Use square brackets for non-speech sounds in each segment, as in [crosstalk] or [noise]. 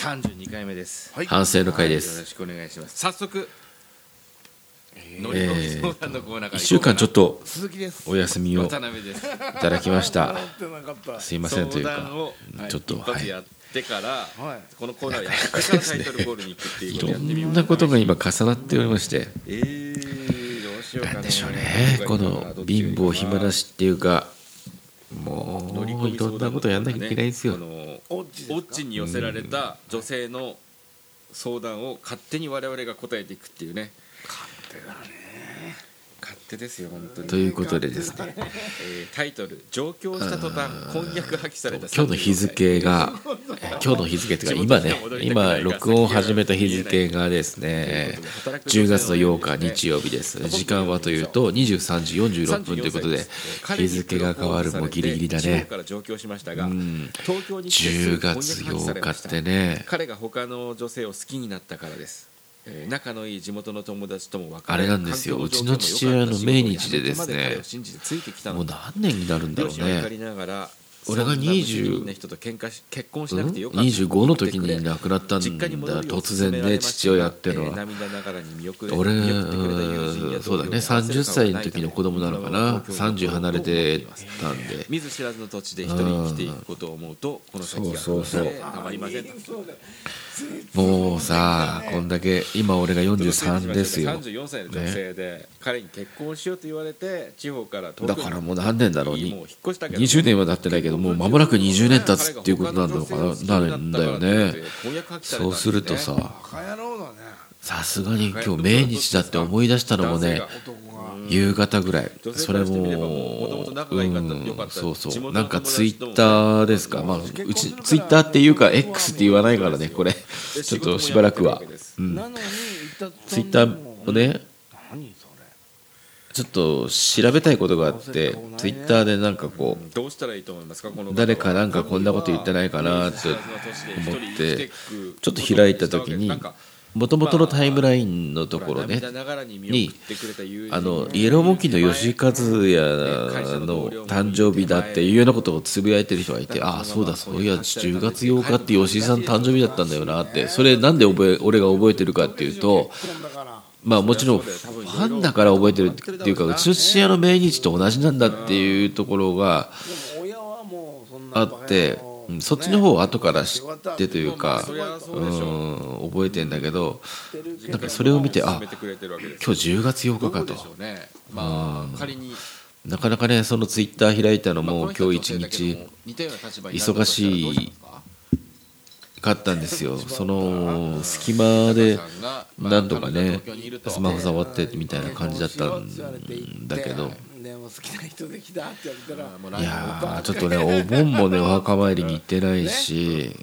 32回目です、はい。反省の回でよろす。しくお願いします。早速乗えー。相談のコーナーから一週間ちょっとお休みをいただきました。[laughs] すいませんというかちょっと一発やってから、はい。このコーナーやってからタイトルコールに行くっていういろんなことが今重なっておりまして、えー、どうしようかな。んでしょうね。この貧乏暇なしっていうか、もういろんなことやんなきゃいけないんですよ。オッチに寄せられた女性の相談を勝手に我々が答えていくっていうね。手だね勝手ですよ本当に。ということでですね、えータイトル「上京した途端婚約破棄された今日の日付が、え今日の日付というか今ね、今録音を始めた日付がですね、10月の8日日曜日です。時間はというと23時46分ということで、日付が変わるもうギリギリだね。地方。から上京しましたがうん。東京に来てす10ぐ婚約月破棄され8日ってね、彼が他の女性を好きになったからです、えー仲のいい地元の友達ともあれなんですよ。うちの父親の命日でですね。もう何年になるんだろうね。俺がそんな無責20任な人と喧嘩し結婚しうんなくてよかった25の時に亡くなったんだ。突然ね父親っていうのえーは俺そうだね。同僚に合わせる30歳の時の子供なのかな。東京に30離れてたんで。見ず知らずの土地で一人生きていくことを思うとこの先がそうそうそう。たまりませんもうさこんだけ今俺が43ですよ。34歳の女性で、彼に結婚しようと言われて地方から東京に。だからもう何年だろう？にもう引っ越したけど。20年は経ってないけどもう間もなく20年経つっていうことなんだろうかななるんだよね。そうするとささすがに今日命日だって思い出したのもね夕方ぐらい。それもうん。そうそう。なんかツイッターですか？まあうちツイッターっていうか X って言わないからねこれ。ちょっとしばらくは。うん。ツイッターをねちょっと調べたいことがあってツイッターでなんかこう誰かなんかこんなこと言ってないかなって思ってちょっと開いた時にもともとのタイムラインのところねにあのイエローモンキーの吉井和也の誕生日だっていうようなことをつぶやいてる人がいてああそうだそういや10月8日って吉井さん誕生日だったんだよなってそれなんで覚え俺が覚えてるかっていうとまあもちろんファンだから覚えてるっていうかうちの父親の命日と同じなんだっていうところがあって、うんそっちの方を後から知ってというか、うん、覚えてんだけどなんかそれを見てあ今日今日10月8日かと。まあなかなかねそのツイッター開いたのも今日一日忙しいか。ったんですよ。[laughs] その隙間で何度かねスマホ触ってみたいな感じだったんだけど。でも好きな人できたって言われたら。いやーちょっとねお盆もねお墓参りに行ってないし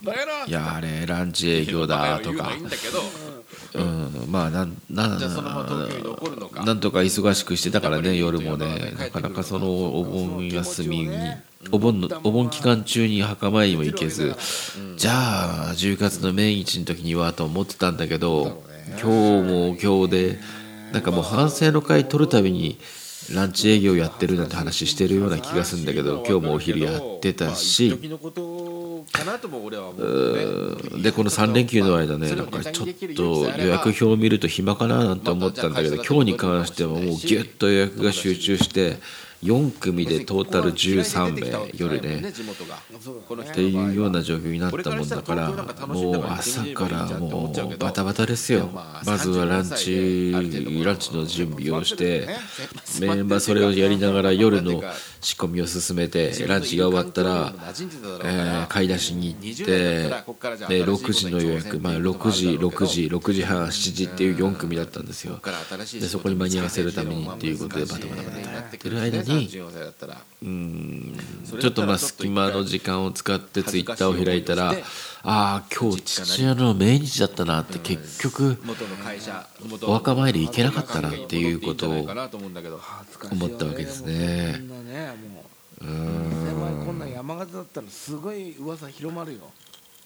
いやあれランチ営業だとか。うん、まあなんななんとか忙しくしてたからね夜もねなかなかそのお盆休みにお盆のお盆期間中に墓参りも行けず。じゃあ10月の命日の時にはと思ってたんだけど今日も今日でなんかもう反省の会取るたびにランチ営業やってるなんて話してるような気がするんだけど今日もお昼やってたしでこの3連休の間ねなんかちょっと予約表を見ると暇かななんて思ったんだけど今日に関してはもうギュッと予約が集中して4組でトータル13名夜ね。っていうような状況になったもんだからもう朝からもうバタバタですよ。まずはランチランチの準備をしてメンバーそれをやりながら夜の仕込みを進めてランチが終わったら、えー買い出しに行ってで6時の予約、まあ、6時6時6時半7時っていう4組だったんですよ。でそこに間に合わせるためにっていうことでバタバタバタやってる間にうん。ちょっとまあ隙間の時間を使ってツイッターを開いたらああ今日父親の命日だったなって結局お墓参り行けなかったなっていうことを思思ったわけですね。ううん。前こんな山形だったらすごい噂広まるよ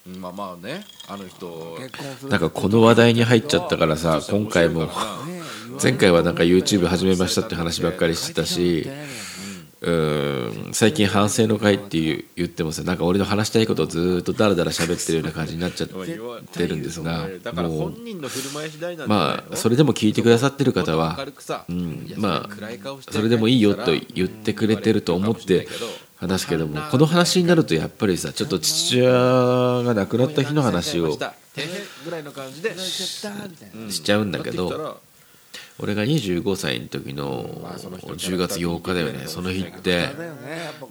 まあまあねあの人。なんかこの話題に入っちゃったからさ今回も。ね前回はなんか YouTube 始めましたって話ばっかりしてたしうん最近反省の会って言ってもさなんか俺の話したいことをずーっとダラダラ喋ってるような感じになっちゃってるんですがも本うまあそれでも聞いてくださってる方はうんまあそれでもいいよと言ってくれてると思って話けどもこの話になるとやっぱりさちょっと父親が亡くなった日の話をしちゃうんだけど俺が25歳の時の10月8日だよね。その日って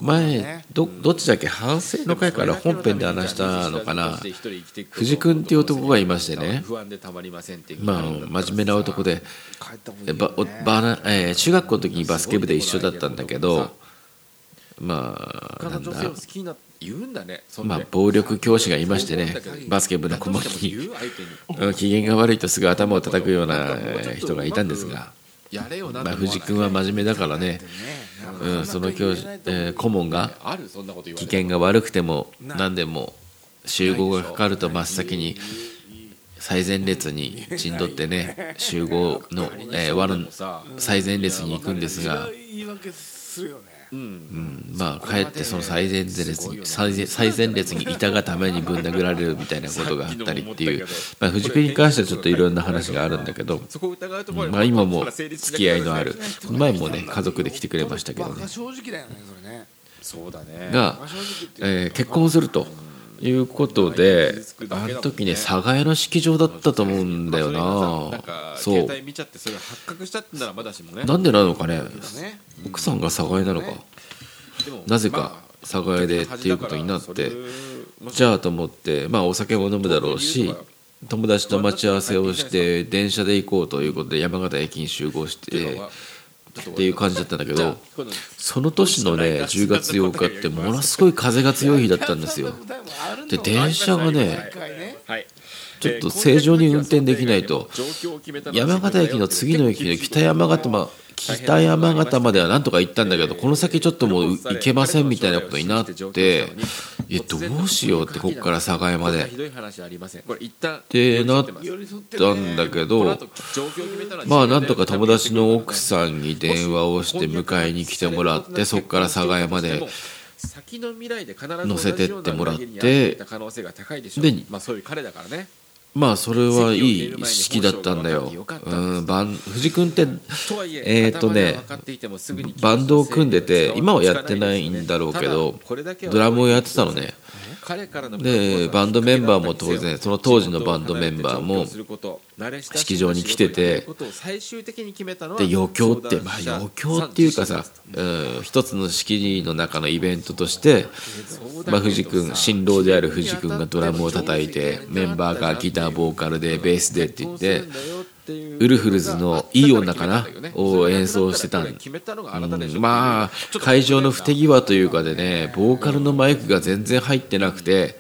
前どどっちだけ？反省の会から本編で話したのかな？藤君っていう男がいましてね。まあ真面目な男で中学校の時にバスケ部で一緒だったんだけどまあ他なんだの女性を好きにな言うんだねまあ暴力教師がいましてねバスケ部の顧問に言う相手に。うん機嫌が悪いとすぐ頭を叩くようなえー人がいたんですが、藤君は真面目だからね、うん、その教師、えー顧問が機嫌が悪くても何でも集合がかかると真っ先に最前列に陣取ってね集合の、えー輪のさ最前列に行くんですが、言い訳するよねうん。うん、まあかえってその最前列に最前最前列にいたがためにぶん殴られるみたいなことがあったりっていう、まあ、藤君に関してはちょっといろんな話があるんだけど、まあ、今も付き合いのある。前もね家族で来てくれましたけどね。バカ正直だよねそれね。そうだね。がえー結婚するということであの時ね寒河江の式場だったと思うんだよな。そう。携帯見ちゃってそれが発覚したってならまだしもね。なんでなのかね。ね。奥さんが寒河江なのか。なぜかまあ寒河江でっていうことになってじゃあと思ってまあお酒も飲むだろうし友達と待ち合わせをして電車で行こうということで山形駅に集合してっていう感じだったんだけどその年のね10月8日ってものすごい風が強い日だったんですよ。で電車がねはい。ちょっと正常に運転できないと山形駅の次の駅の北山形ま北山形まではなんとか行ったんだけどこの先ちょっともう行けませんみたいなことになっていやどうしようってこっから境まで。ってなったんだけどまあなんとか友達の奥さんに電話をして迎えに来てもらってそこから寒河江まで先の未来で必ず乗せてってもらってでまあそういう彼だからねまあそれはいい式だったんだよ。うんバン藤君ってええーとねバンドを組んでて今はやってないんだろうけどドラムをやってたのねでバンドメンバーも当然その当時のバンドメンバーも式場に来ててで余興ってまあ余興っていうかさ、うん、一つの式の中のイベントとして、まあ、藤君新郎である藤君がドラムを叩いてメンバーがギターボーカルでベースでって言ってウルフルズの「いい女かな」を演奏してたん。うん。まあ会場の不手際というかでねボーカルのマイクが全然入ってなくて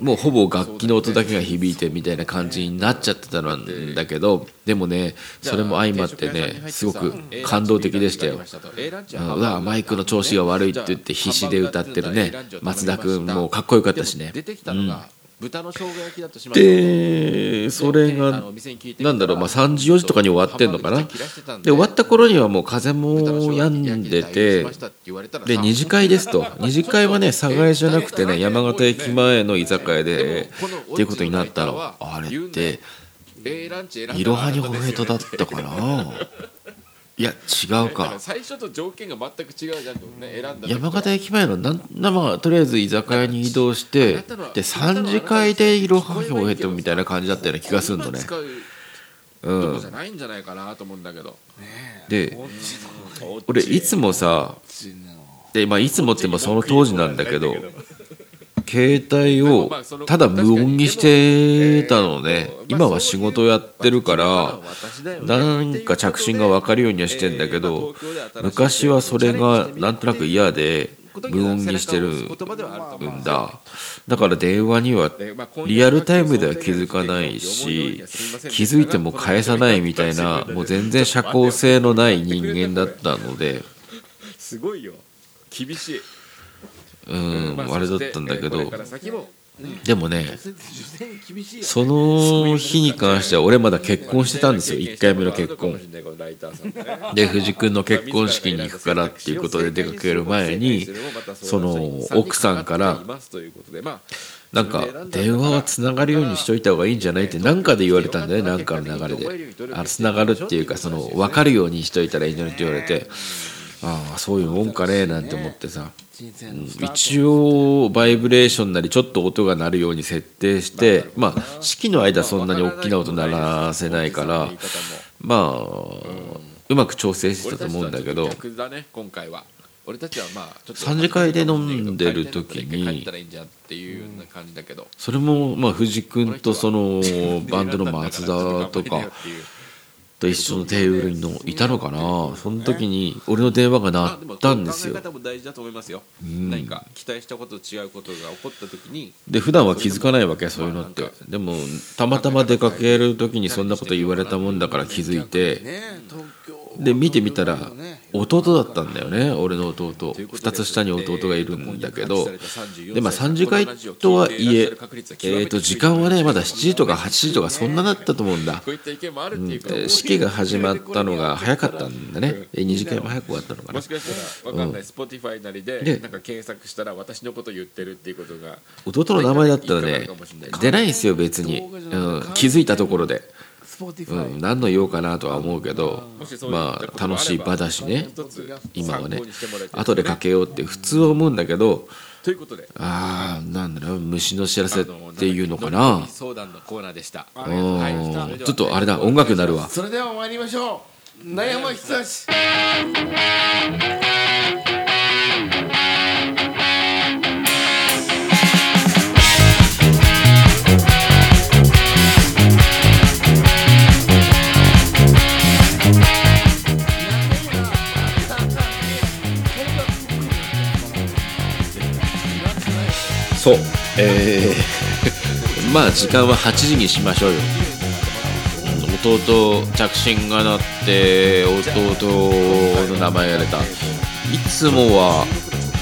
もうほぼ楽器の音だけが響いてみたいな感じになっちゃってたんだけどでもねそれも相まってねすごく感動的でしたよ。うん。うわマイクの調子が悪いって言って必死で歌ってるね松田君もかっこよかったしね。出てきたのが豚の生姜焼きだとしまでそれがなんだろうまあ3時4時とかに終わってんのかな？で終わった頃にはもう風も止んでてで二次会ですと。二次会はね寒河江じゃなくてね山形駅前の居酒屋でっていうことになったらあれっていろはにホヘトだったかな？いや違うか。最初と条件が全く違うじゃんね選んだ山形駅前のなんなまあとりあえず居酒屋に移動してで3次会でいろはにホヘトみたいな感じだったような気がするのね。使ううん。じゃないんじゃないかなと思うんだけど。で俺いつもさで、まあ、いつもってもその当時なんだけど携帯をただ無音にしてたのね今は仕事やってるからなんか着信が分かるようにはしてんだけど昔はそれがなんとなく嫌で無音にしてるんだ。だから電話にはリアルタイムでは気づかないし気づいても返さないみたいなもう全然社交性のない人間だったので。すごいよ。厳しいうんあれだったんだけど。でもねその日に関しては俺まだ結婚してたんですよ。1回目の結婚。で藤君の結婚式に行くからっていうことで出かける前にその奥さんからなんか電話はつながるようにしといた方がいいんじゃないって何かで言われたんだよね何かの流れで。あつながるっていうかその分かるようにしといたらいいんじゃないって言われて。ああそういうもんかねなんて思ってさ一応バイブレーションなりちょっと音が鳴るように設定してまあ式の間そんなに大きな音鳴らせないからまあうまく調整してたと思うんだけど。俺たちはまあちょっと三次会で飲んでる時にそれもまあ藤君とその [laughs] バンドの松田とかと一緒のテーブルにのいたのかな？その時に俺の電話が鳴ったんですよ。考え方も大事だと思いますよ、ん。何か期待したことと違うことが起こった時に。で普段は気づかないわけそういうのって。でもたまたま出かける時にそんなこと言われたもんだから気づいてで見てみたらね弟だったんだよね俺の弟。2つ下に弟がいるんだけど。でまあ3次会とはいええーと時間はねまだ7時とか8時とかそんなだったと思うんだ。こういった意見もあるっていうか、で式が始まったのが早かったんだね。2次会も早く終わったのかな。もしかしたらわかんない、Spotify なりででなんか検索したら私のこと言ってるっていうことが弟の名前だったらね出ないんですよ別に、うん、気づいたところで、うん、何の言おうかなとは思うけどまあ楽しい場だしね。今はね。後でかけようって普通は思うんだけどということで。ああなんだろう虫の知らせっていうのか飲なみ相談のコーナーでした。ちょっとあれだ音楽になるわ。それでは参りましょう。悩ま久しそう。えー、[laughs] まあ時間は8時にしましょうよ。弟着信が鳴って弟の名前が出た。いつもは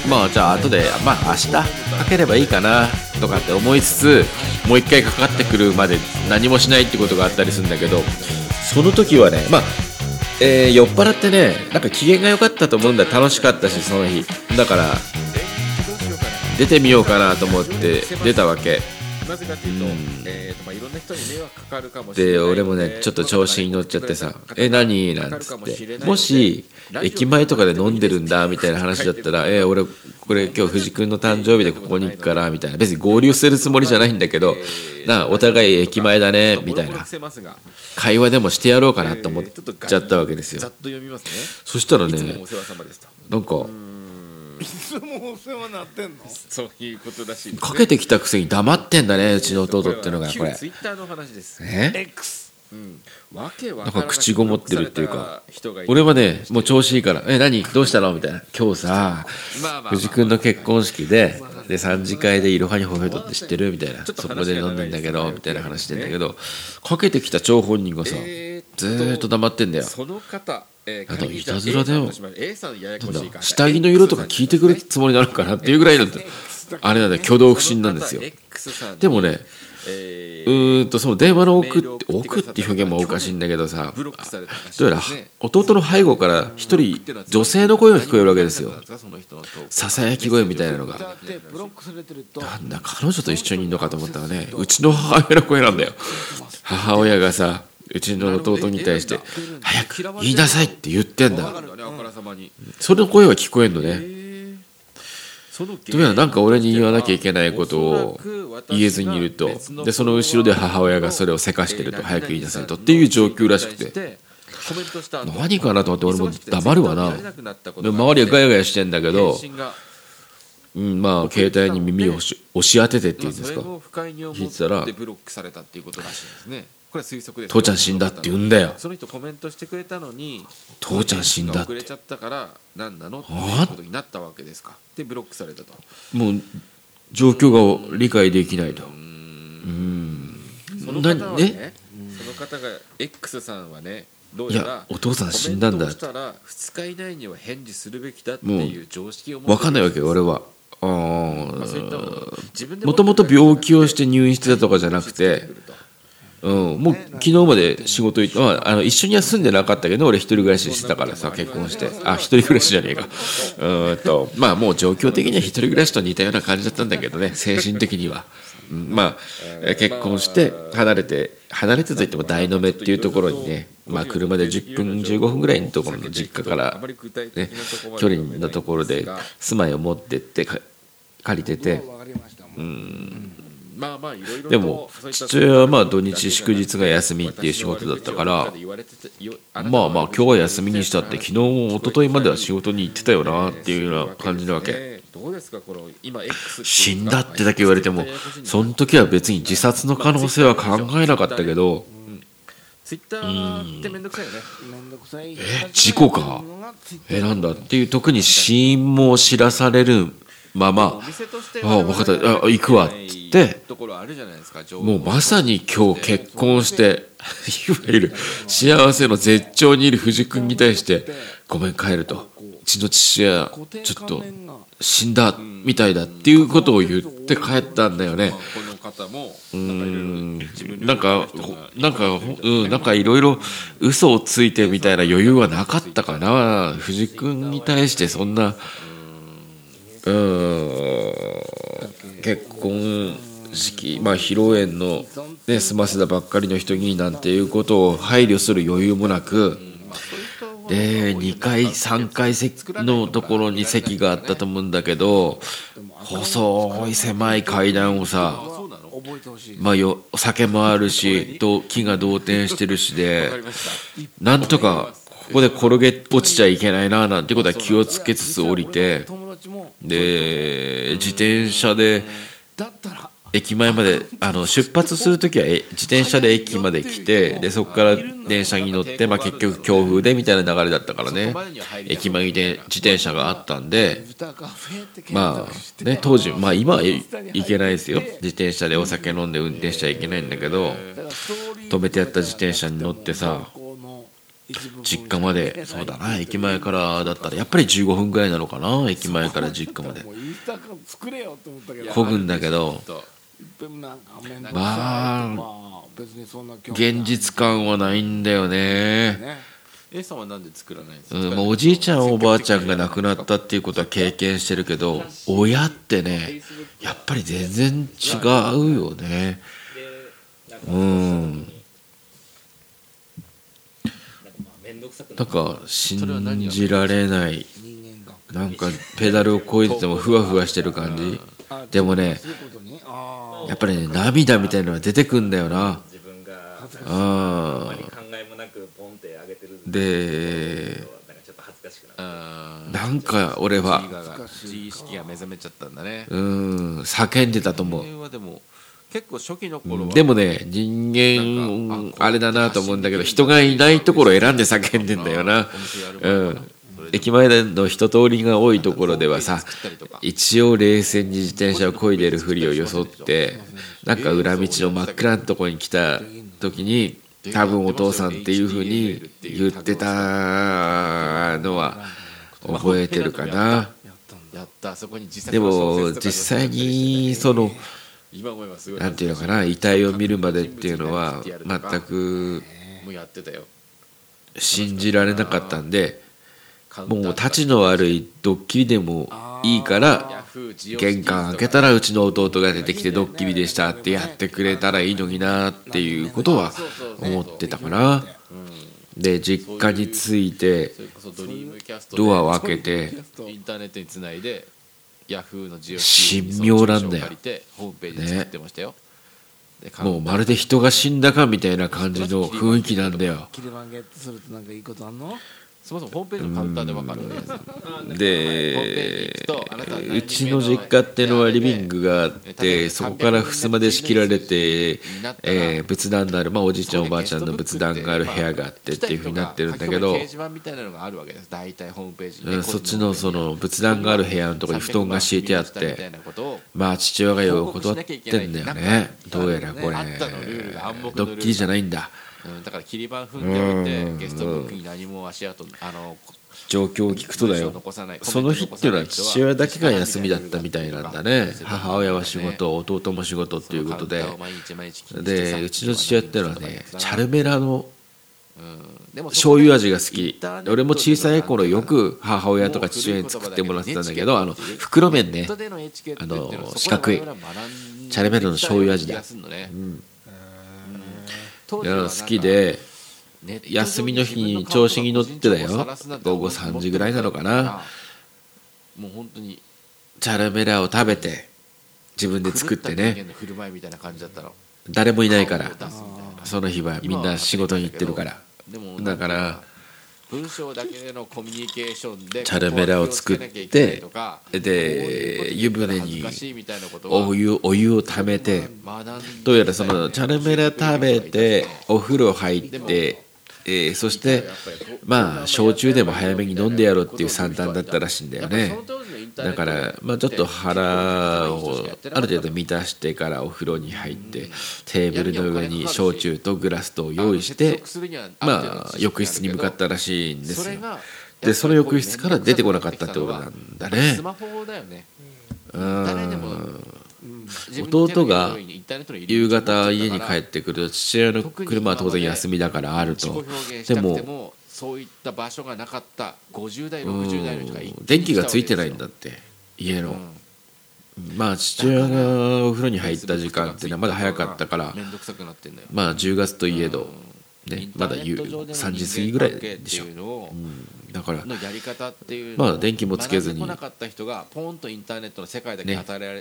まあじゃあ後でまあ明日かければいいかなとかって思いつつもう一回かかってくるまで何もしないってことがあったりするんだけどその時はねまあえー酔っ払ってねなんか機嫌が良かったと思うんだ。楽しかったしその日。だから出てみようかなと思って出たわけ。なぜかというと,、えーとまあ、いろん。な人に迷惑かかるかもしれないで俺もねちょっと調子に乗っちゃってさ「え何?」なんつって。もし駅前とかで飲んでるんだみたいな話だったら「え俺これ今日藤君の誕生日でここに行くから」みたいな。別に合流するつもりじゃないんだけどなあお互い駅前だねみたいな。会話でもしてやろうかなと思っちゃったわけですよ。そしたらねなんかいつもお世話になってんの？そういうことらしね。かけてきたくせに黙ってんだねうちの弟ってのがこれ。ツイッターの話です。え？X うん。わけわなんか口ごもってるっていうか俺はねもう調子いいから「え何？どうしたの?」みたいな「今日さ藤君の結婚式でで3次会でいろはにほへとって知ってる?」みたいな「そこで飲んでんだけど」みたいな話してんだけどかけてきた張本人がさえずーっと黙ってんだよ。その方、えーあといたずらだよ。下着の色とか聞いてくるつもりなのかなっていうぐらいのあれなんだよ挙動不審なんですよ。でもねえうーんとその電話の奥って奥って表現もおかしいんだけどさどうやら弟の背後から一人女性の声が聞こえるわけですよ。ささやき声みたいなのが。なんだ彼女と一緒にいるのかと思ったらねうちの母親の声なんだよ。母親がさうちの弟に対して「早く言いなさい」って言ってんだ。その声は聞こえんのね。えーそのどうやらなんか俺に言わなきゃいけないことを言えずにいると。でその後ろで母親がそれをせかしてると早く言いなさいとっていう状況らしくて。何かなと思って俺も黙るわな。でが周りはガヤガヤしてんだけどうん、まあ携帯に耳を押し当ててっていうんですか。聞いてたらこれは推測です。父ちゃん死んだって言うんだよ。その人コメントしてくれたのに父ちゃん死んだって。遅れちゃったから何なの？っていうことになったわけですか。でブロックされたと。もう状況が理解できないと。うん。その方はなね？その方が X さんはねどうやいらやお父さん死んだんだしたら2日以内には返事するべきだっていう常識を持って分かんないわけよ俺は。あまあもともと病気をして入院してたとかじゃなくて、うん、もう昨日まで仕事行って、まあ、あの一緒には住んでなかったけど俺一人暮らししてたからさ結婚して。あ一人暮らしじゃねえか。うーんとまあもう状況的には一人暮らしと似たような感じだったんだけどね [laughs] 精神的には、うんまあえ結婚して離れて離れてといっても台の目っていうところにね、まあ、車で10分15分ぐらいのところの実家からね距離のところで住まいを持ってってか借りてて。わかりました。もんでも父親はまあ土日祝日が休みっていう仕事だったからまあまあ今日は休みにしたって昨日一昨日までは仕事に行ってたよなっていうような感じなわけ。どうですかこの今 X 死んだってだけ言われてもその時は別に自殺の可能性は考えなかったけどツイッターってめんどくさいよね。めんどくさい事故か？えなんだ？っていう特に死因も知らされるままお店としてあ分かった。あ行くわ。っつって。ところあるじゃないですか情報。もうまさに今日結婚していわゆる幸せの絶頂にいる藤君に対して「ごめん帰る」と「うちの父親ちょっと死んだみたいだ」っていうことを言って帰ったんだよね。この方もうん。なんかほなんかほうんなんかいろいろ嘘をついてみたいな余裕はなかったかな。藤君に対してそんなうん。結婚式まあ披露宴のね済ませたばっかりの人になんていうことを配慮する余裕もなくで2階3階のところに席があったと思うんだけど細い狭い階段をさまあよお酒もあるしど木が動転してるしでなんとかここで転げ落ちちゃいけないななんてことは気をつけつつ降りてで自転車で駅前まであの出発する時はえ自転車で駅まで来てでそこから電車に乗って、まあ、結局強風でみたいな流れだったからね。駅前にで自転車があったんでまあね当時まあ今はいいけないですよ。自転車でお酒飲んで運転しちゃいけないんだけど止めてやった自転車に乗ってさ実家まで。そうだな。駅前からだったらやっぱり15分ぐらいなのかな？駅前から実家まで。もうインスタから作れよって思ったけど。漕ぐんだけど。まあまあ別にそんな興味ない。現実感はないんだよね。ね。A さんはなんで作らないんですか、うんまあ、おじいちゃんおばあちゃんが亡くなったっていうことは経験してるけど親ってねやっぱり全然違うよね。うんなんか信じられない。なんかペダルをこいでてもふわふわしてる感じ。でもねやっぱりね涙みたいなのが出てくんだよな。あでなんかちょっと恥ずかしくなるあー。なんか俺は自意識が目覚めちゃったんだね。うん叫んでたと思う結構初期の頃はでもね人間あれだなと思うんだけど人がいないところを選んで叫んでんだよな。うん。駅前の人通りが多いところではさ一応冷静に自転車を漕いでるふりを装ってなんか裏道の真っ暗なところに来た時に多分お父さんっていうふうに言ってたのは覚えてるかな。でも実際にその今思えばすなんていうのかな遺体を見るまでっていうのは全くもうやってたよ。信じられなかったんでもう立ちの悪いドッキリでもいいから玄関開けたらうちの弟が出てきてドッキリでしたってやってくれたらいいのになっていうことは思ってたかな。で実家に着いてドアを開けてヤフーのジオ神妙なんだよ。借りてホームページ作ってましたよ、でもうまるで人が死んだかみたいな感じの雰囲気なんだよ。切り番ゲットするとなんかいいことあんの？そもそもホームページのカウンターで分かる。ん。ですでうちの実家ってのはリビングがあってそこから襖で仕切られて、えー仏壇のある、まあ、おじいちゃんおばあちゃんの仏壇がある部屋があってっていうふうになってるんだけどそっちのその仏壇がある部屋のところに布団が敷いてあってまあ父親がよう断ってんだよね。どうやらこれ。ドッキリじゃないんだうんだから切り板踏んでおいてうん。ゲストブックに何も足跡あの状況を聞くとだよ。その日っていうのは父親だけが休みだったみたいなんだね。母親は仕事弟も仕事っていうことで。でうちの父親っていうのはねチャルメラの醤油味が好き。俺も小さい頃よく母親とか父親に作ってもらってたんだけどあの袋麺ね。あの四角いチャルメラの醤油味だ、うんいや好きで休みの日に調子に乗ってだよ。午後3時ぐらいなのかな。もう本当にチャルメラを食べて自分で作ってね。誰もいないから。その日はみんな仕事に行ってるから。だからチャルメラを作ってで湯船にお湯お湯をためてどうやらそのチャルメラ食べてお風呂入ってえー、そしてまあ焼酎でも早めに飲んでやろうっていう算段だったらしいんだよねだからまあちょっと腹をある程度満たしてからお風呂に入ってテーブルの上に焼酎とグラスと用意してまあ浴室に向かったらしいんですよ。でその浴室から出てこなかったってことなんだね。うん。弟が夕方家に帰ってくると父親の車は当然休みだからあると。でもそういった場所がなかった50代60代の人が電気がついてないんだって家の、まあ父親がお風呂に入った時間っていうのはまだ早かったからまあ10月といえど、ね、まだ3時過ぎぐらいでしょ、うん、だからまあ電気もつけずにね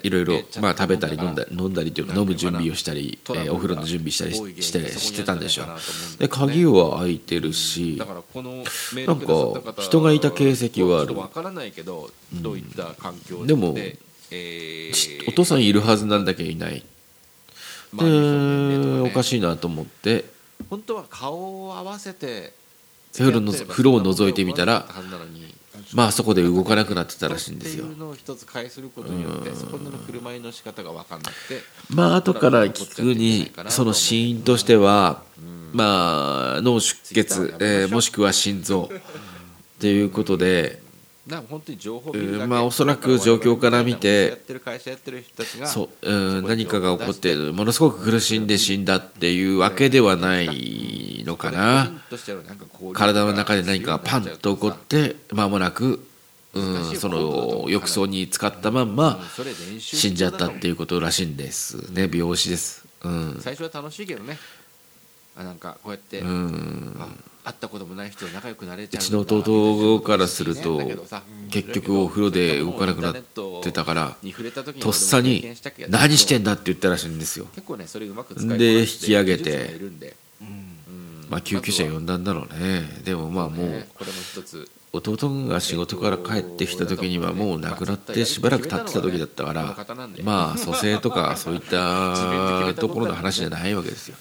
いろいろまあ食べたり飲んだり飲んだりというか飲む準備をしたり、えー、お風呂の準備したりしてしてたんでしょで鍵は開いてるしなんか人がいた形跡はある。でもお父さんいるはずなんだけどいない。でおかしいなと思って。本当は顔を合わせて風呂の風呂を覗いてみたらまあそこで動かなくなってたらしいんですよ。まあ後から聞くにその死因としてはまあ脳出血、えー、もしくは心臓っていうことで本当に情報まあおそらく状況から見てそう、うん、何かが起こってものすごく苦しんで死んだっていうわけではないのかな。体の中で何かがパンと起こって間もなくうん、その浴槽に使ったまんま死んじゃったっていうことらしいんですね。病死です、うん、最初は楽しいけどね。あなんかこうやって、うん、会ったこともない人と仲良くなれちゃううちの弟からすると結局お風呂で動かなくなってたからとっさに「何してんだ?」って言ったらしいんですよ。で。引き上げてまあ救急車呼んだんだろうね。でもまあもう弟が仕事から帰ってきた時にはもう亡くなってしばらく経ってた時だったからまあ蘇生とかそういった [laughs] ところの話じゃないわけですよ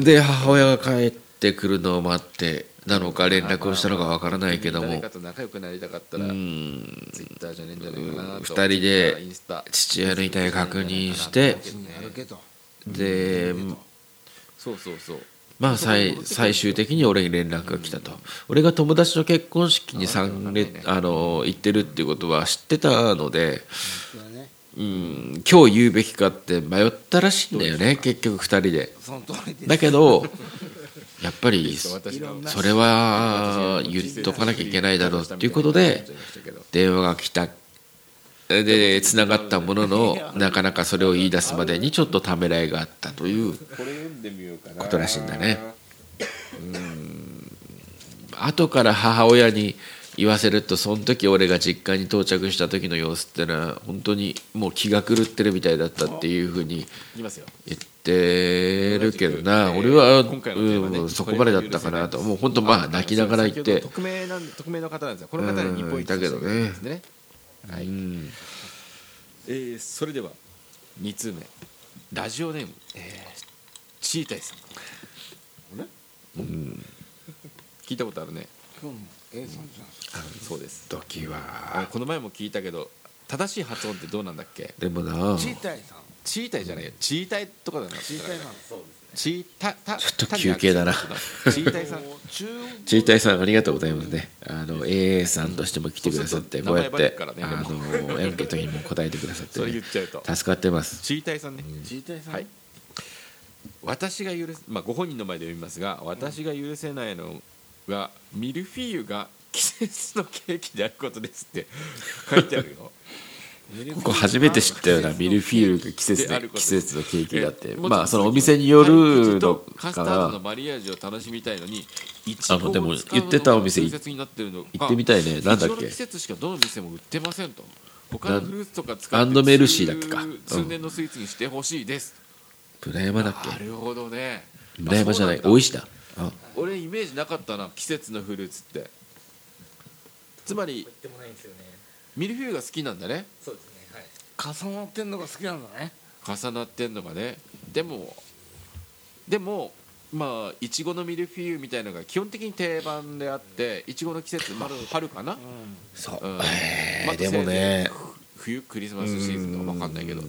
で母親が帰ってくるのを待ってなのか連絡をしたのかわからないけども。2人で父親の遺体を確認してでそうそうそう。まあ最最終的に俺に連絡が来たと。俺が友達の結婚式に参列あの行ってるっていうことは知ってたのでうん今日言うべきかって迷ったらしいんだよね結局2人で。だけど [laughs] やっぱりそれは言っとかなきゃいけないだろうっていうことで電話が来た。でつながったものの [laughs] なかなかそれを言い出すまでにちょっとためらいがあったということらしいんだね。うん。後から母親に言わせるとその時俺が実家に到着した時の様子ってのは本当にもう気が狂ってるみたいだったっていうふうに言ってるけどな俺は、うん、そこまでだったかなと。もう本当まあ泣きながら言って。匿名なん匿名の方なんですよ。この方に日本一だけどね。はい、えー、それでは2通目。ラジオネーム、えー、チータイさん。うん、[laughs] 聞いたことあるね今日 A さんじゃんそうです。時は。この前も聞いたけど正しい発音ってどうなんだっけ？でもな。チータイさん。チータイじゃないよ。チータイとかだな。チータイなん。そうですね。チータタちょっと休憩だな。チータイさん。チータイさん。ありがとうございますね。あの AA さんとしても来てくださってこうやってあのアンケートにも答えてくださってそれね言っちゃうと。助かってます。チータイさんね。チータイさん。はい。私が許せまあご本人の前で読みますが私が許せないのがミルフィーユが季節のケーキであることですって書いてあるよ。[laughs] ここ初めて知ったようなミルフィーユが季節で季節のケーキだって。まあそのお店によるのとカスタかードのなマリアージュを楽しみたいのにあのでも言ってたお店が通説になってるの行ってみたいね。なんだっけ？季節しかどの店も売ってませんと。他のフルーツとか使アンドメルシーだっけか。通通年のスイーツにしてほしいです、村山だっなるほどね。け村山じゃない。大石だ。あ俺イメージなかったな季節のフルーツって。つまり売ってもないんですよね。ミルフィーユが好きなんだね。そうですねはい。重なってんのが好きなんだね。重なってんのがね。でもでもまあいちごのミルフィーユみたいのが基本的に定番であっていちごの季節、まあ、春かな、そう。うん。えーまあでもね。冬クリスマスシーズンとか分かんないけど。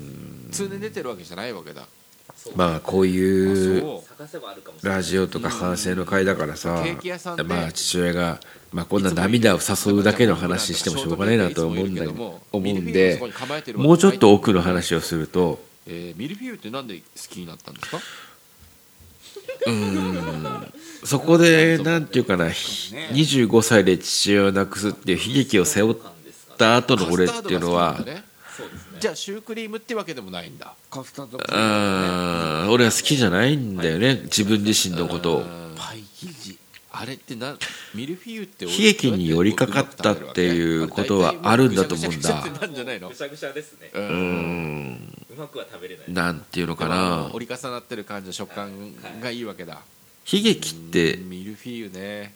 通年出てるわけじゃないわけだまあこういうラジオとか反省の会だからさまあ父親がまあこんな涙を誘うだけの話してもしょうがないなと思うんだ思うんでもうちょっと奥の話をするとえーミルフィーユってなんで好きになったんですか？そこでなんていうかな25歳で父親を亡くすっていう悲劇を背負った後の俺っていうのはじゃあシュークリームってわけでもないんだ。カスタードうん。俺は好きじゃないんだよね。自分自身のことを。パイ生地。あれってなミルフィーユって悲劇に寄りかかったっていうことはあるんだと思うんだ。ぐしゃぐしゃってなんじゃないの？ぐしゃぐしゃですね。ううん。んうまくは食べれない。なんていうのかあなの折り重なってる感じの食感がいいわけだ。悲劇ってうん。ミルフィーユね。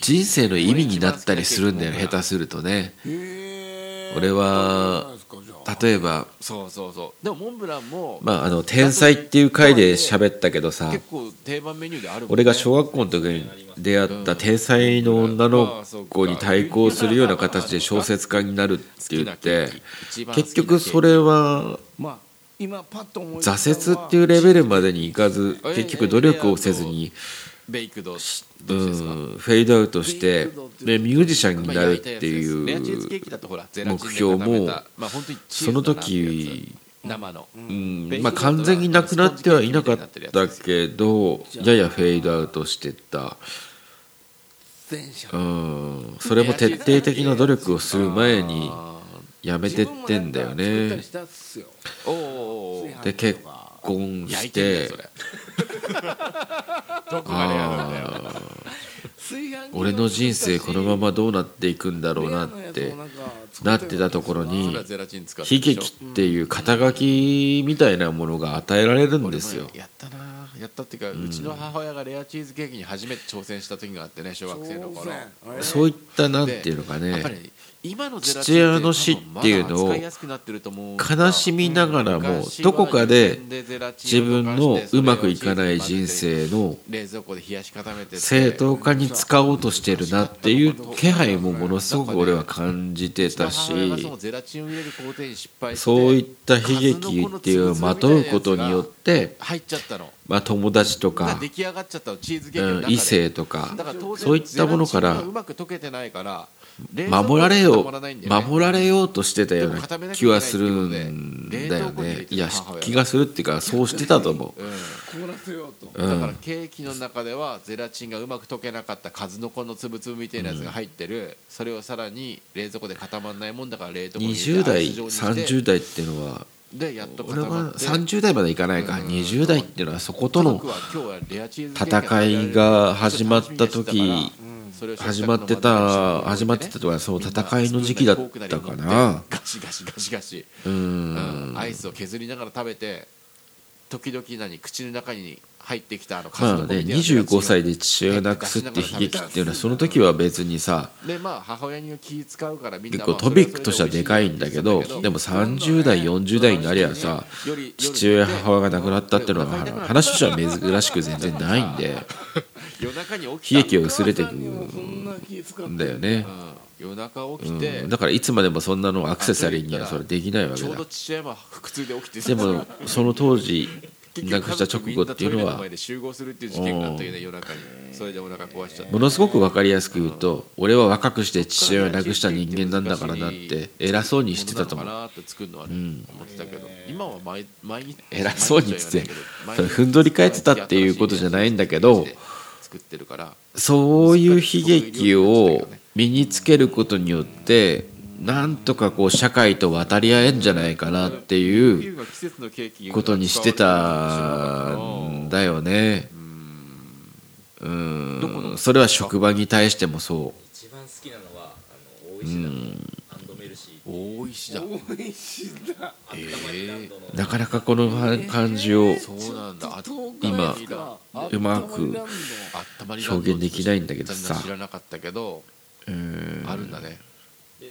人生の意味になったりするんだよ下手するとね。へえ俺は例えばそうそうそう。でもモンブランもまああの天才っていう回で喋ったけどさ結構定番メニューであるね。俺が小学校の時に出会った天才の女の子に対抗するような形で小説家になるって言って結局それはまあ今パッと思い出した挫折っていうレベルまでにいかず結局努力をせずにベイクドうんフェードアウトしてでミュージシャンになるっていう目標もその時つ生の。うんまあ完全になくなってはいなかったけどややフェードアウトしてった。うんそれも徹底的な努力をする前にやめてってんだよね。で結婚して [laughs] どこまでやるんだよ。俺の人生このままどうなっていくんだろうなってなってたところに悲劇っていう肩書きみたいなものが与えられるんですよ。やったな。やったっていうか、うちの母親がレアチーズケーキに初めて挑戦した時があってね小学生の頃そういったなんていうのかね父親の死っていうのを悲しみながらもどこかで自分のうまくいかない人生の冷蔵庫で冷やし固めて正当化に使おうとしてるなっていう気配もものすごく俺は感じてたしそういった悲劇っていうのをまとうことによってまあ友達とかが出来上がっちゃったのチーズケーキ異性とか。だから当然そういったものからゼラチンがうまく溶けてないから守られよう守られようとしてたような気はするんだよね。いや気がするっていうかそうしてたと思う。うん。だからケーキの中ではゼラチンがうまく溶けなかった数の子のつぶつぶみたいなやつが入ってる、それをさらに冷蔵庫で固まらないもんだから冷凍庫に入れ20代てアイス状にして。30代っていうのはでやっと俺は固まって。30代までいかないか。20代っていうのはそことの戦いが始まった時始まってた始まってたとかその戦いの時期だったかな。ガシガシガシガシ、ううん。ん。アイスを削りながら食べて時々何口の中に入ってきたあのまあね数の子みたいなゼラチンを25歳で父親を亡くすって悲劇っていうのはその時は別にさでまあ母親に気使うからみんな結構トピックとしてはでかいんだけどでも30代40代になりゃさ父親母親が亡くなったっていうのは話としては珍しく全然ないんで悲劇を薄れていくそんだよね、うん夜中起うきて、ん、だからいつまでもそんなのアクセサリーにはそれできないわけだ。でもその当時亡くした直後っていうのはものすごく分かりやすく言うと俺は若くして父親を亡くした人間なんだからなって偉そうにしてたと思う偉そうにってふんどり返ってたっていうことじゃないんだけどそういう悲劇を身につけることによってなんとかこう社会と渡り合えんじゃないかなっていうことにしてたんだよね。うん。それは職場に対してもそ一番好きなのはあの大石田のハンドメルシー。大石だ。美味しいんだ。あったまりランドのうなかなかこの感じを今あうまく表現できないんだけどさ。知らなかったけどうん。あるんだね。で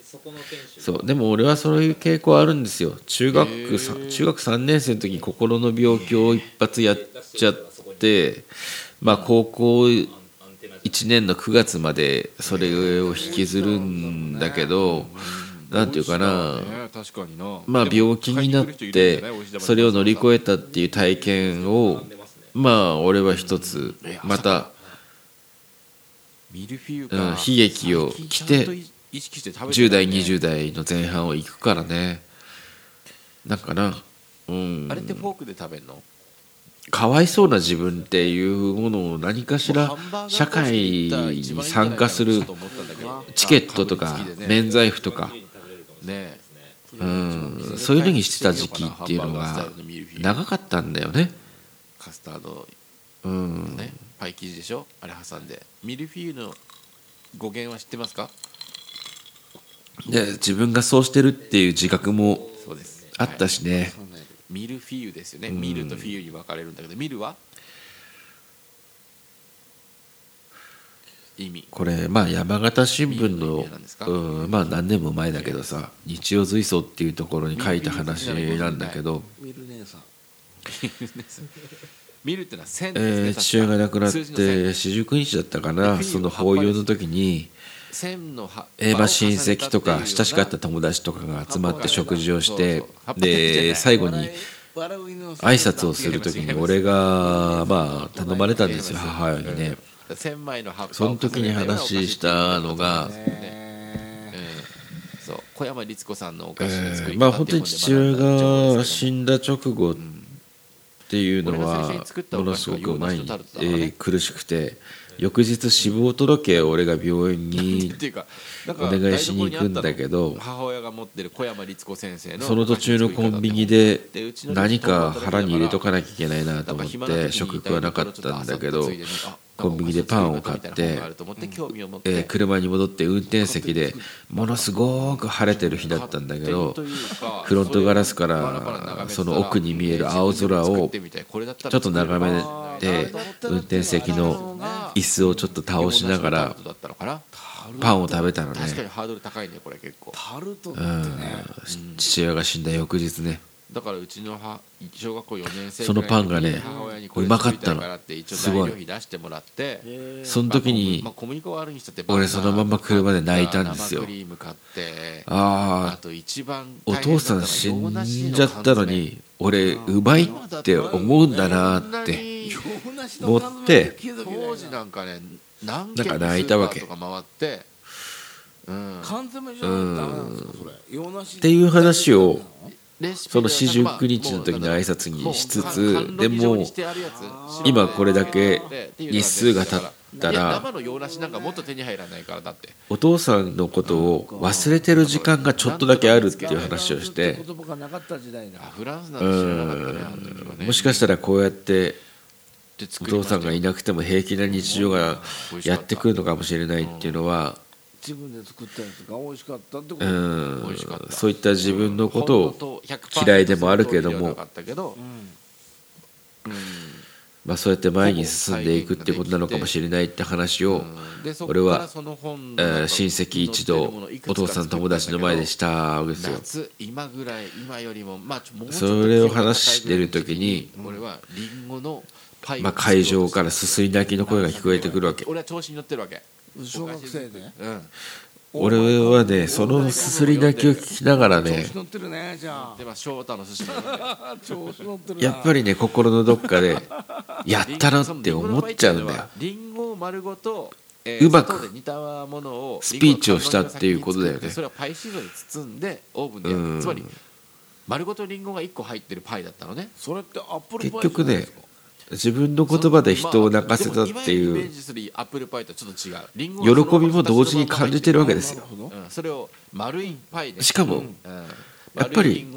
そこの店主そう。でも俺はそういう傾向あるんですよ。中学さ中学3年生の時に心の病気を一発やっちゃってまあ高校1年の9月までそれを引きずるんだけどなんていうかな。ね。確かにな。まあ病気になってそれを乗り越えたっていう体験をまあ俺は一つまた悲劇を着て意識して食べて10代たね20代の前半を行くからね。なんかな。うん。あれってフォークで食べるの？かわいそうな自分っていうものを何かしら社会に参加するチケットとか免罪符とか、ね。うん、そういうのにしてた時期っていうのが長かったんだよね。カスタード。うん、ね。パイ生地でしょ？あれ挟んで。ミルフィーユの語源は知ってますか？で自分がそうしてるっていう自覚もあったしね、ミルフィーユですよね。うん。ミルとフィーユに分かれるんだけどミルは？意味。これまあ山形新聞のうんまあ何年も前だけどさ日曜随想っていうところに書いた話なんだけど、ミル姉さん。[laughs] ミルってのは線えーですね父親が亡くなって四十九日だったかなその法要の時にえーまあ親戚とか親しかった友達とかが集まって食事をしてで最後に挨拶をする時に俺がまあ頼まれたんですよ母親にね。その時に話したのが小山律子さんのお菓え子の作り方ーまあ本当に父親が死死んだ直後っていうのはものすごく前に、えー苦しくて翌日死亡届を俺が病院にっていうかなんお願いしに行くんだけど母親が持ってる小山律子先生のその途中のコンビニで何か腹に入れとかなきゃいけないなと思って食欲はなかったんだけどコンビニでパンを買ってえー車に戻って運転席でものすごく晴れてる日だったんだけどフロントガラスからその奥に見える青空をちょっと眺めて運転席の椅子をちょっと倒しながらパンを食べたのね。確かにハードル高いねこれ結構。タルトってうん。ね父親が死んだ翌日ねだからうちの母小学校4年生そのパンがねうまかったの作りたいからって一応すごい材料費出してもらってその時にまあ小麦粉悪いにしたって俺そのまま車で泣いたんですよ生クリーム買ってああと一番お父さん死んじゃったのに俺うまいって思うんだなって持って。当時なんかね何なんか泣いたわけ。スーパーとか回ってうん。っていう話をそので四十九日の時の挨拶にしつつ甘でも今これだけ日数が経ったらお父さんのことを忘れてる時間がちょっとだけあるっていう話をしてもしかしたらこうやってでお父さんがいなくても平気な日常がやってくるのかもしれないっていうのは自分で作ったやつが美味しかったってこと？うん。美味しかった。そういった自分のことを嫌いでもあるけれど。もまあそうやって前に進んでいくってことなのかもしれないって話を俺はえー親戚一同お父さん友達の前でしたわけですよ。夏今ぐらい今よりもまあちょもうちょっそとれを話してる時に俺はリンゴのパイをまあ会場からすすり泣きの声が聞こえてくるわけ。俺は調子に乗ってるわけ小学生で？うん。俺はねそのすすり泣きを聞きながらね [laughs] 調子乗ってるねじゃあ。翔太の寿司調子乗ってるなやっぱりね心のどっかでやったなって思っちゃうんだよ。リンゴを丸ごと、えうまくスピーチをしたっていうことだよね。それをパイシートで包んでオーブンでつまり丸ごとリンゴが1個入ってるパイだったのね。それってアップルパイ結局ねじゃないですか？自分の言葉で人を泣かせたってまあいう喜びも同時に感じてるわけですよ。しかもうんやっぱり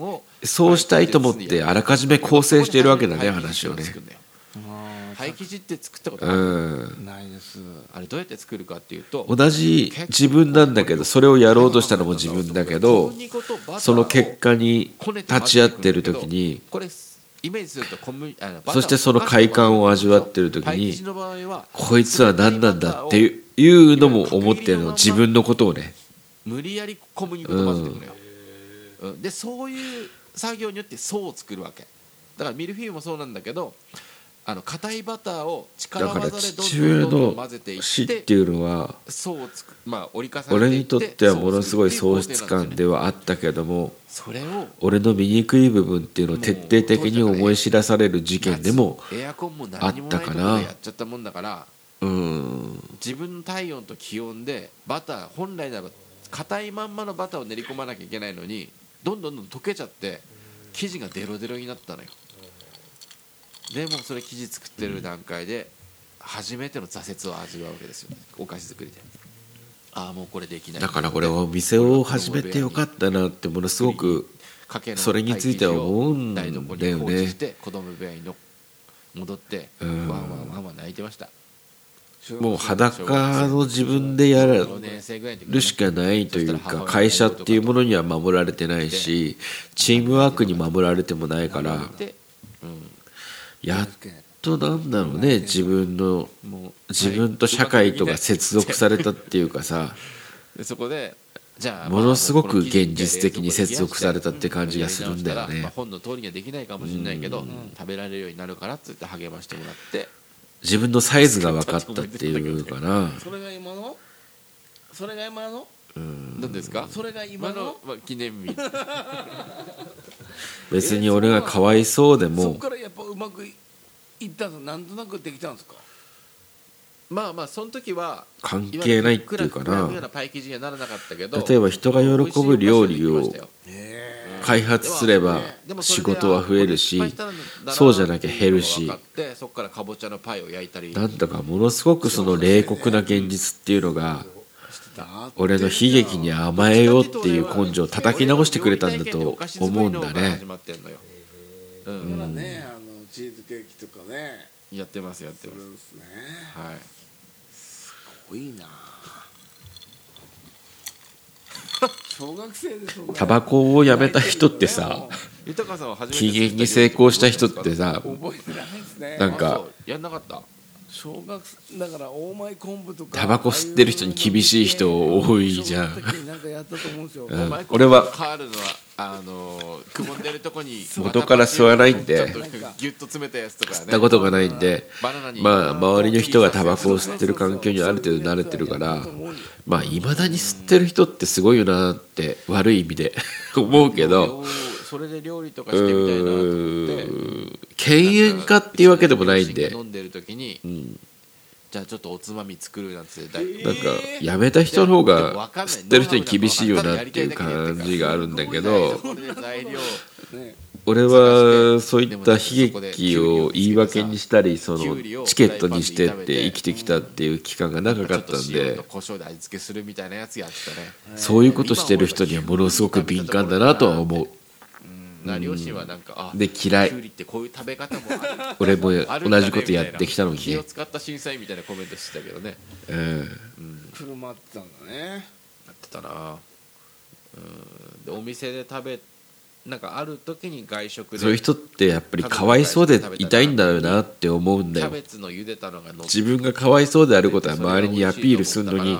そうしたいと思ってあらかじめ構成しているわけだね話をね。パイ生地って作ったことないです。あれどうやって作るかっていうと同じ自分なんだけどそれをやろうとしたのも自分だけどその結果に立ち会ってる時にこれイメージすると小麦あのそしてその快感を味わってる時にこいつは何なんだっていういうのも思ってるの自分のことをね。無理やり小麦粉と混ぜていくのよ、うん。でそういう作業によって層を作るわけ。だからミルフィーユもそうなんだけどあの硬いバターを力だから技でどんどんどん混ぜてい死っってていうのは層をつくまあ折り重ねてい俺にとってはものすごい喪失感ではあったけどもそれを俺の醜い部分っていうのを徹底的に思い知らされる事件でも夏エアコンも何にもないところでやっちゃったもんだからうん。自分の体温と気温でバター本来ならば硬いまんまのバターを練り込まなきゃいけないのにどんどんどん溶けちゃって生地がデロデロになったのよでもそれ生地作ってる段階で初めての挫折を味わうわけですよね。お菓子作りで。ああもうこれできない。だからこれはお店を始めてよかったなってものすごくかけのそれについては思うんだよね。子供部屋にの戻ってワうん。ンワンワンワン泣いてました。もう裸の自分でや4年生ぐらいの時にねるしかないというか会社っていうものには守られてないしチームワークに守られてもないから。で、うん、やっとなんだろうね自分のもう自分と社会とが接続されたっていうかさ。[laughs] でそこでじゃあものすごく現実的に接続されたって感じがするんだよね。まあ本の通りにはできないかもしれないけど、食べられるようになるからって言って励ましてもらって。自分のサイズが分かったっていうかな。それが今の？それが今の？何ですか？それが今の？今の、まあ、記念日 [laughs] 別に俺がかわいそうでそこもからやっぱうまくいったんですなんとなくできたんですか？まあまあその時は関係ないっていうかな。例えば人が喜ぶ料理を開発すれば仕事は増えるしそうじゃなきゃ減るし。っていうのが分かってそこからかぼちゃのパイを焼いたりなんだかものすごくその冷酷な現実っていうのが俺の悲劇に甘えようっていう根性を叩き直してくれたんだと思うんだね。始まってんのようん。チーズケーキとかね。やってますやってます。それですね。はい。すごいな。[laughs] 小学生でタバコをやめた人ってさ機嫌に成功した人ってさ覚えてないですね。なんかやんなかった小学生だから大前昆布とかタバコ吸ってる人に厳しい人多いじゃん。小学校の時になんかやったと思うんですよ、うん。マイク俺はカールのあのくぼんでるとこに元から吸わないんでギュッと詰めたやつとかね。吸ったことがないんでまあ周りの人がタバコを吸ってる環境にある程度慣れてるからまあいまだに吸ってる人ってすごいよなって悪い意味で思うけどそれで料理とかうしてみたいなと思って敬遠家っていうわけでもないんで。飲んでる時にうんじゃあちょっとおつまみ作るなんてなんかやめた人の方が吸ってる人に厳しいよなっていう。感じがあるんだけど俺はそういった悲劇を言い訳にしたりそのチケットにしてって生きてきたっていう期間が長かったんでと胡椒で味付けするみたいなやつやってたね。そういうことしてる人にはものすごく敏感だなとは思うな両親はなんかあで嫌い。きゅうりってこういう食べ方もある。俺もあるんだね同じことやってきたのにね。気を使った審査員みたいなコメントしてたけどね。うん。振る舞ってたんだね。やってたな。うん。でお店で食べなんかある時に外食でそういう人ってやっぱりかわいそうでいたいんだよなって思うんだよ。キャベツの茹でたのが乗って自分がかわいそうであることは周りにアピールするのに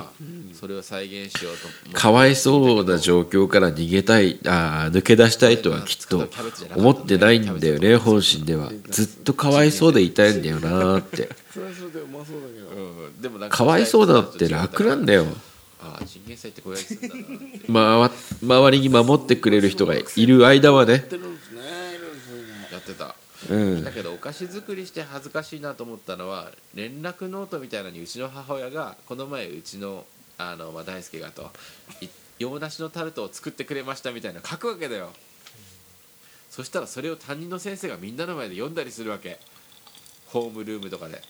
それを再現しようと。かわいそうな状況から逃げたいあー抜け出したいとはきっと思ってないんだよね本心では。ずっとかわいそうでいたいんだよなって。かかわいそうなのって楽なんだよ。まあ周りに守ってくれる人がいる間はね。やってた。うん。だけどお菓子作りして恥ずかしいなと思ったのは連絡ノートみたいなのにうちの母親がこの前うちのあの、まあ、大輔がとい洋梨のタルトを作ってくれましたみたいなの書くわけだよ。そしたらそれを担任の先生がみんなの前で読んだりするわけ。ホームルームとかで。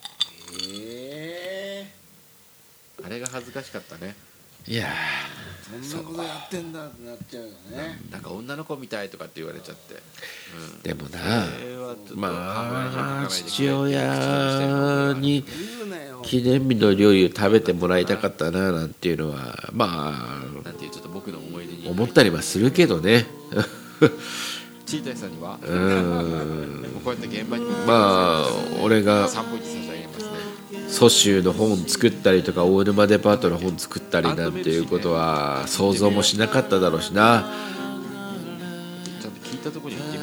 えあれが恥ずかしかったねいやえそんなことやってんだってなっちゃうよね。なんか女の子みたいとかって言われちゃって、うん、でもなまあ父親に記念日の料理を食べてもらいたかったななんていうのはまなんていうちょっと僕の思い出に。あ思ったりはするけどね。[laughs] チータイさんには？うん。[laughs] こうやって現場に。もまあ俺が3ポイント差し上げますね蘇州の本作ったりとか大沼デパートの本作ったりなんていうことは想像もしなかっただろうしな。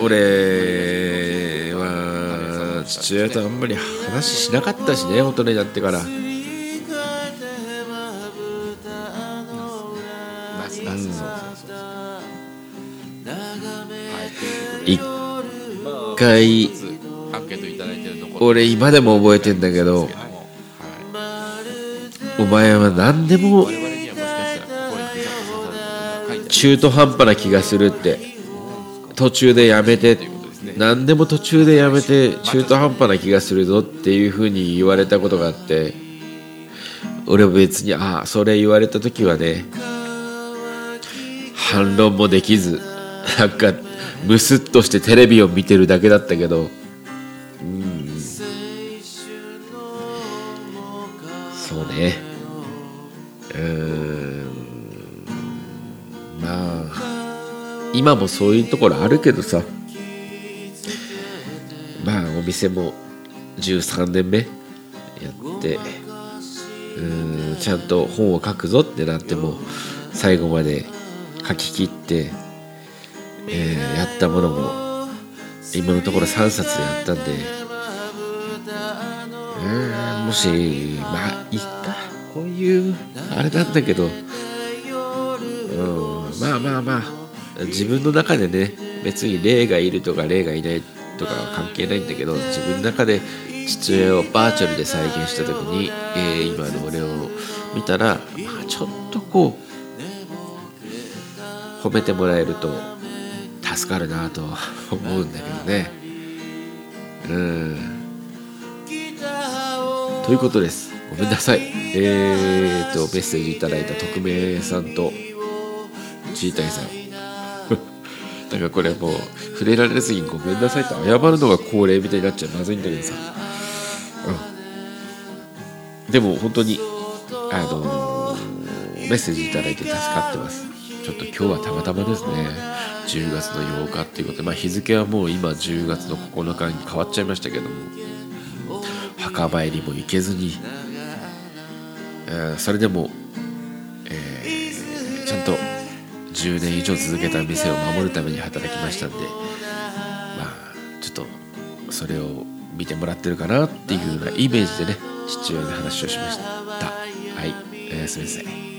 俺は父親とあんまり話しなかったしね大人になってから。一回俺今でも覚えてんだけどはいお前は何でも中途半端な気がするって途中でやめて何でも途中でやめて中途半端な気がするぞっていうふうに言われたことがあって俺は別にああそれ言われた時はね反論もできずなんかムスッとしてテレビを見てるだけだったけどうん。そうね。今もそういうところあるけどさ。まあお店も13年目。やって。うんちゃんと本を書くぞってなっても最後まで書き切って、えーやったものも今のところ3冊やったんで。うんもしまあいいか。こういうあれなんだけど。うんまあまあまあ。自分の中でね別に霊がいるとか霊がいないとかは関係ないんだけど自分の中で父親をバーチャルで再現した時に、えー今の俺を見たら、まあ、ちょっとこう褒めてもらえると助かるなと思うんだけどね。うん。ということです。ごめんなさい。えー、とメッセージいただいた匿名さんとチータイさん。なんかこれもう触れられずにごめんなさいと謝るのが恒例みたいになっちゃまずいんだけどさ、うん、でも本当にあのメッセージいただいて助かってます。ちょっと今日はたまたまですね。10月の8日っていうことで、まあ、日付はもう今10月の9日に変わっちゃいましたけども。墓参りも行けずに、えーそれでも、えーちゃんと10年以上続けた店を守るために働きましたんでまあちょっとそれを見てもらってるかなっていうようなイメージでね父親の話をしました。はい、おやすみなさい。